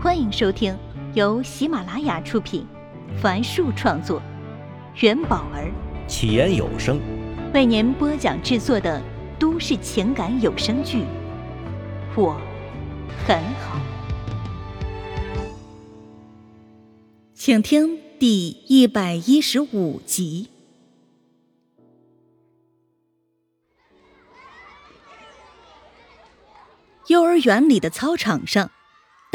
欢迎收听由喜马拉雅出品，凡树创作，元宝儿起言有声为您播讲制作的都市情感有声剧《我很好》，请听第一百一十五集。幼儿园里的操场上。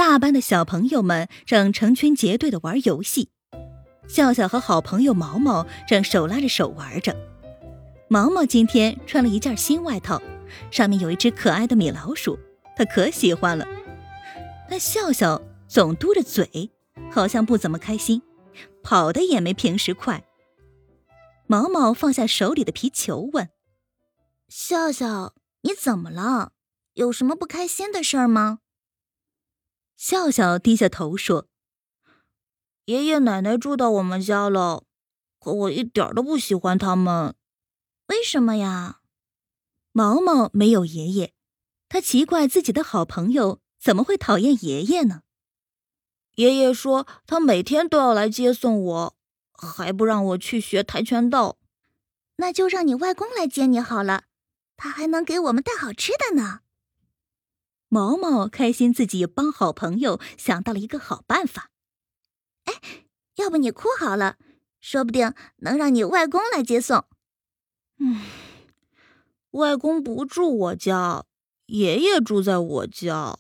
大班的小朋友们正成群结队的玩游戏，笑笑和好朋友毛毛正手拉着手玩着。毛毛今天穿了一件新外套，上面有一只可爱的米老鼠，他可喜欢了。但笑笑总嘟着嘴，好像不怎么开心，跑的也没平时快。毛毛放下手里的皮球，问：“笑笑，你怎么了？有什么不开心的事儿吗？”笑笑低下头说：“爷爷奶奶住到我们家了，可我一点都不喜欢他们。为什么呀？”毛毛没有爷爷，他奇怪自己的好朋友怎么会讨厌爷爷呢？爷爷说他每天都要来接送我，还不让我去学跆拳道。那就让你外公来接你好了，他还能给我们带好吃的呢。毛毛开心，自己帮好朋友想到了一个好办法。哎，要不你哭好了，说不定能让你外公来接送。嗯，外公不住我家，爷爷住在我家。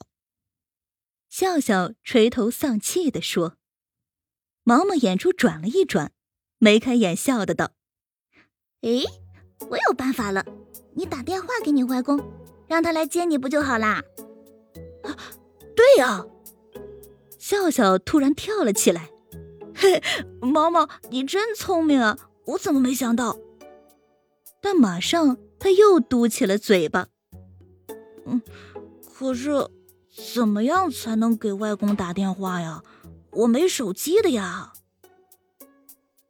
笑笑垂头丧气地说。毛毛眼珠转了一转，眉开眼笑的道：“哎，我有办法了，你打电话给你外公，让他来接你不就好啦？”对呀！笑笑突然跳了起来。嘿，毛毛，你真聪明啊！我怎么没想到？但马上他又嘟起了嘴巴。嗯，可是怎么样才能给外公打电话呀？我没手机的呀。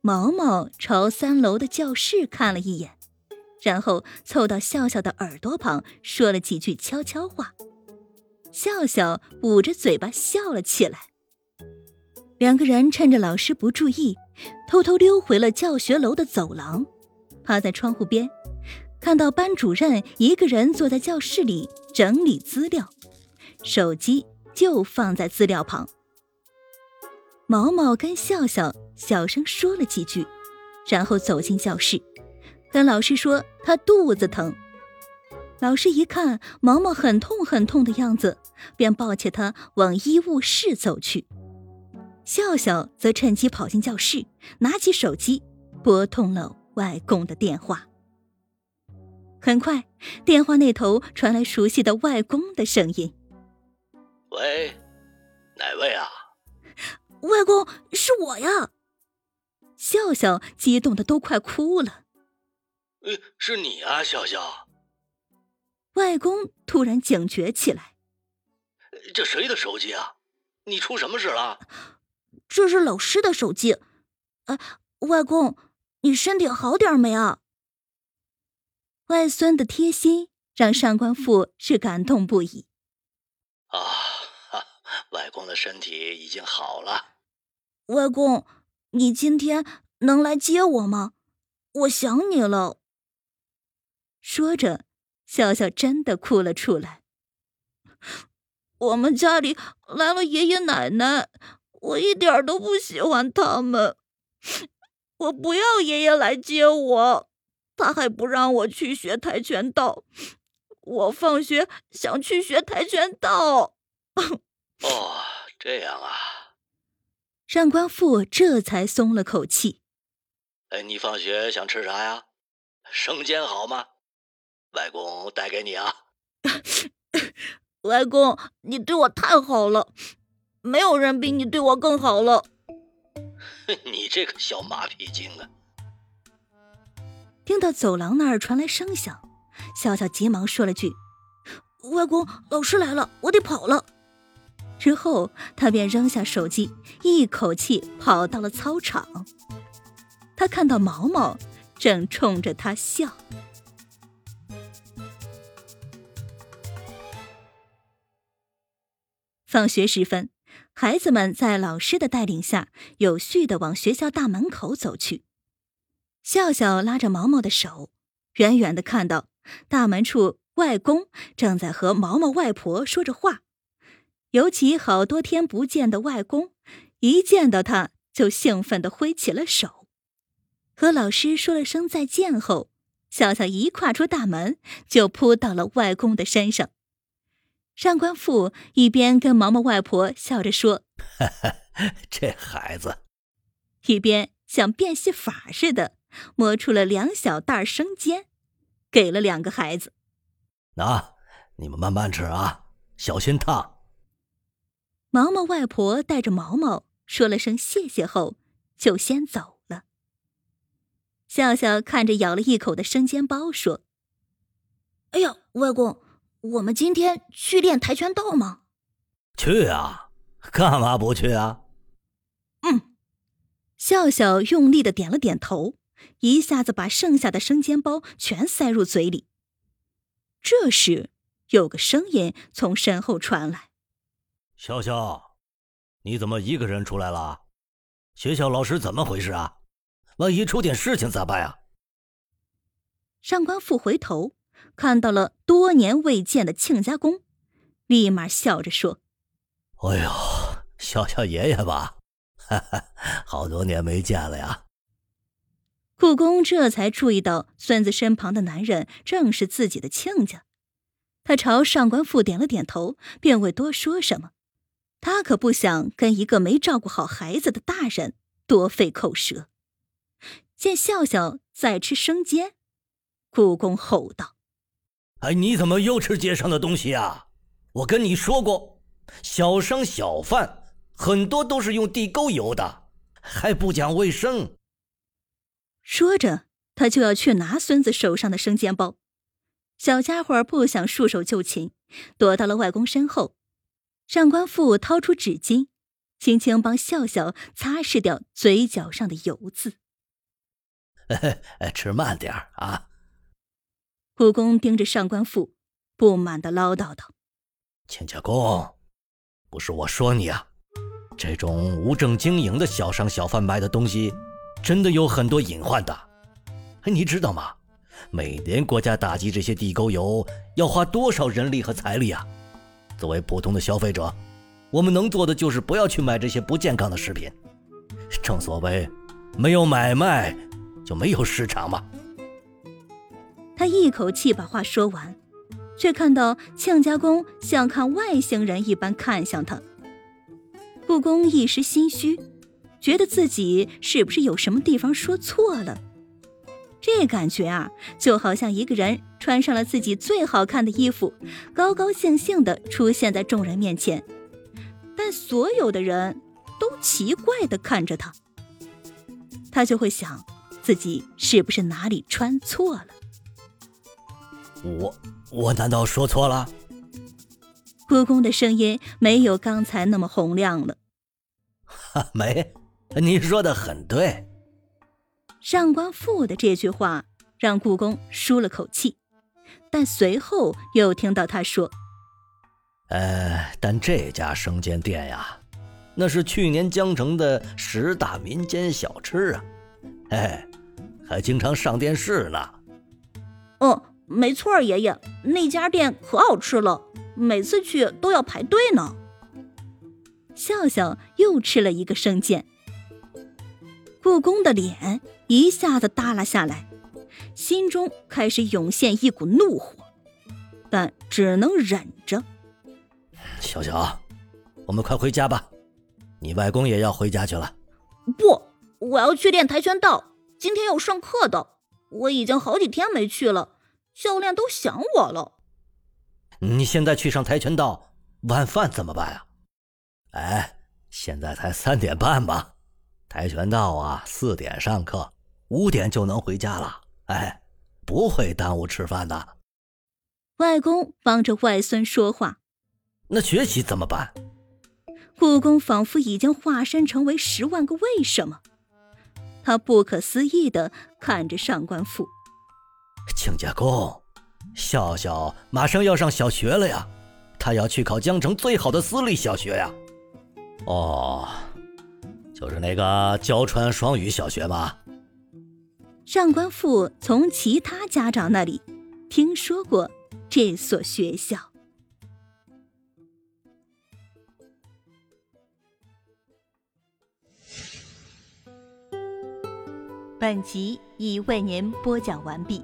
毛毛朝三楼的教室看了一眼，然后凑到笑笑的耳朵旁说了几句悄悄话。笑笑捂着嘴巴笑了起来。两个人趁着老师不注意，偷偷溜回了教学楼的走廊，趴在窗户边，看到班主任一个人坐在教室里整理资料，手机就放在资料旁。毛毛跟笑笑小声说了几句，然后走进教室，跟老师说他肚子疼。老师一看毛毛很痛很痛的样子，便抱起他往医务室走去。笑笑则趁机跑进教室，拿起手机拨通了外公的电话。很快，电话那头传来熟悉的外公的声音：“喂，哪位啊？外公，是我呀！”笑笑激动的都快哭了。“呃，是你啊，笑笑。”外公突然警觉起来：“这谁的手机啊？你出什么事了？”“这是老师的手机。”“哎，外公，你身体好点没啊？”外孙的贴心让上官父是感动不已。“啊，外公的身体已经好了。”“外公，你今天能来接我吗？我想你了。”说着。笑笑真的哭了出来。我们家里来了爷爷奶奶，我一点都不喜欢他们。我不要爷爷来接我，他还不让我去学跆拳道。我放学想去学跆拳道。哦，这样啊。上官富这才松了口气。哎，你放学想吃啥呀？生煎好吗？外公带给你啊，外公，你对我太好了，没有人比你对我更好了。你这个小马屁精啊！听到走廊那儿传来声响，笑笑急忙说了句：“外公，老师来了，我得跑了。”之后他便扔下手机，一口气跑到了操场。他看到毛毛正冲着他笑。放学时分，孩子们在老师的带领下，有序的往学校大门口走去。笑笑拉着毛毛的手，远远的看到大门处外公正在和毛毛外婆说着话。尤其好多天不见的外公，一见到他就兴奋的挥起了手。和老师说了声再见后，笑笑一跨出大门，就扑到了外公的身上。上官父一边跟毛毛外婆笑着说：“这孩子。”一边像变戏法似的摸出了两小袋生煎，给了两个孩子：“那你们慢慢吃啊，小心烫。”毛毛外婆带着毛毛说了声谢谢后，就先走了。笑笑看着咬了一口的生煎包说：“哎呀，外公。”我们今天去练跆拳道吗？去啊！干嘛不去啊？嗯，笑笑用力的点了点头，一下子把剩下的生煎包全塞入嘴里。这时，有个声音从身后传来：“笑笑，你怎么一个人出来了？学校老师怎么回事啊？万一出点事情咋办呀？”上官富回头。看到了多年未见的亲家公，立马笑着说：“哎呦，笑笑爷爷吧，哈哈，好多年没见了呀。”故宫这才注意到孙子身旁的男人正是自己的亲家，他朝上官富点了点头，便未多说什么。他可不想跟一个没照顾好孩子的大人多费口舌。见笑笑在吃生煎，故宫吼道。哎，你怎么又吃街上的东西啊？我跟你说过，小商小贩很多都是用地沟油的，还不讲卫生。说着，他就要去拿孙子手上的生煎包。小家伙不想束手就擒，躲到了外公身后。上官富掏出纸巾，轻轻帮笑笑擦拭掉嘴角上的油渍。吃慢点啊。故宫盯着上官富，不满的唠叨道：“亲家公，不是我说你啊，这种无证经营的小商小贩卖的东西，真的有很多隐患的。你知道吗？每年国家打击这些地沟油要花多少人力和财力啊？作为普通的消费者，我们能做的就是不要去买这些不健康的食品。正所谓，没有买卖，就没有市场嘛。”他一口气把话说完，却看到亲家公像看外星人一般看向他。故宫一时心虚，觉得自己是不是有什么地方说错了？这感觉啊，就好像一个人穿上了自己最好看的衣服，高高兴兴地出现在众人面前，但所有的人都奇怪地看着他。他就会想，自己是不是哪里穿错了？我我难道说错了？故宫的声音没有刚才那么洪亮了。哈，没，你说的很对。上官富的这句话让故宫舒了口气，但随后又听到他说：“呃，但这家生煎店呀，那是去年江城的十大民间小吃啊，哎，还经常上电视呢。”哦。没错，爷爷，那家店可好吃了，每次去都要排队呢。笑笑又吃了一个生煎，故宫的脸一下子耷拉下来，心中开始涌现一股怒火，但只能忍着。小小，我们快回家吧，你外公也要回家去了。不，我要去练跆拳道，今天要上课的，我已经好几天没去了。教练都想我了。你现在去上跆拳道，晚饭怎么办啊？哎，现在才三点半吧，跆拳道啊，四点上课，五点就能回家了。哎，不会耽误吃饭的。外公帮着外孙说话。那学习怎么办？故宫仿佛已经化身成为十万个为什么，他不可思议的看着上官富。亲家公，笑笑马上要上小学了呀，他要去考江城最好的私立小学呀。哦，就是那个娇川双语小学吗？上官富从其他家长那里听说过这所学校。本集已为您播讲完毕，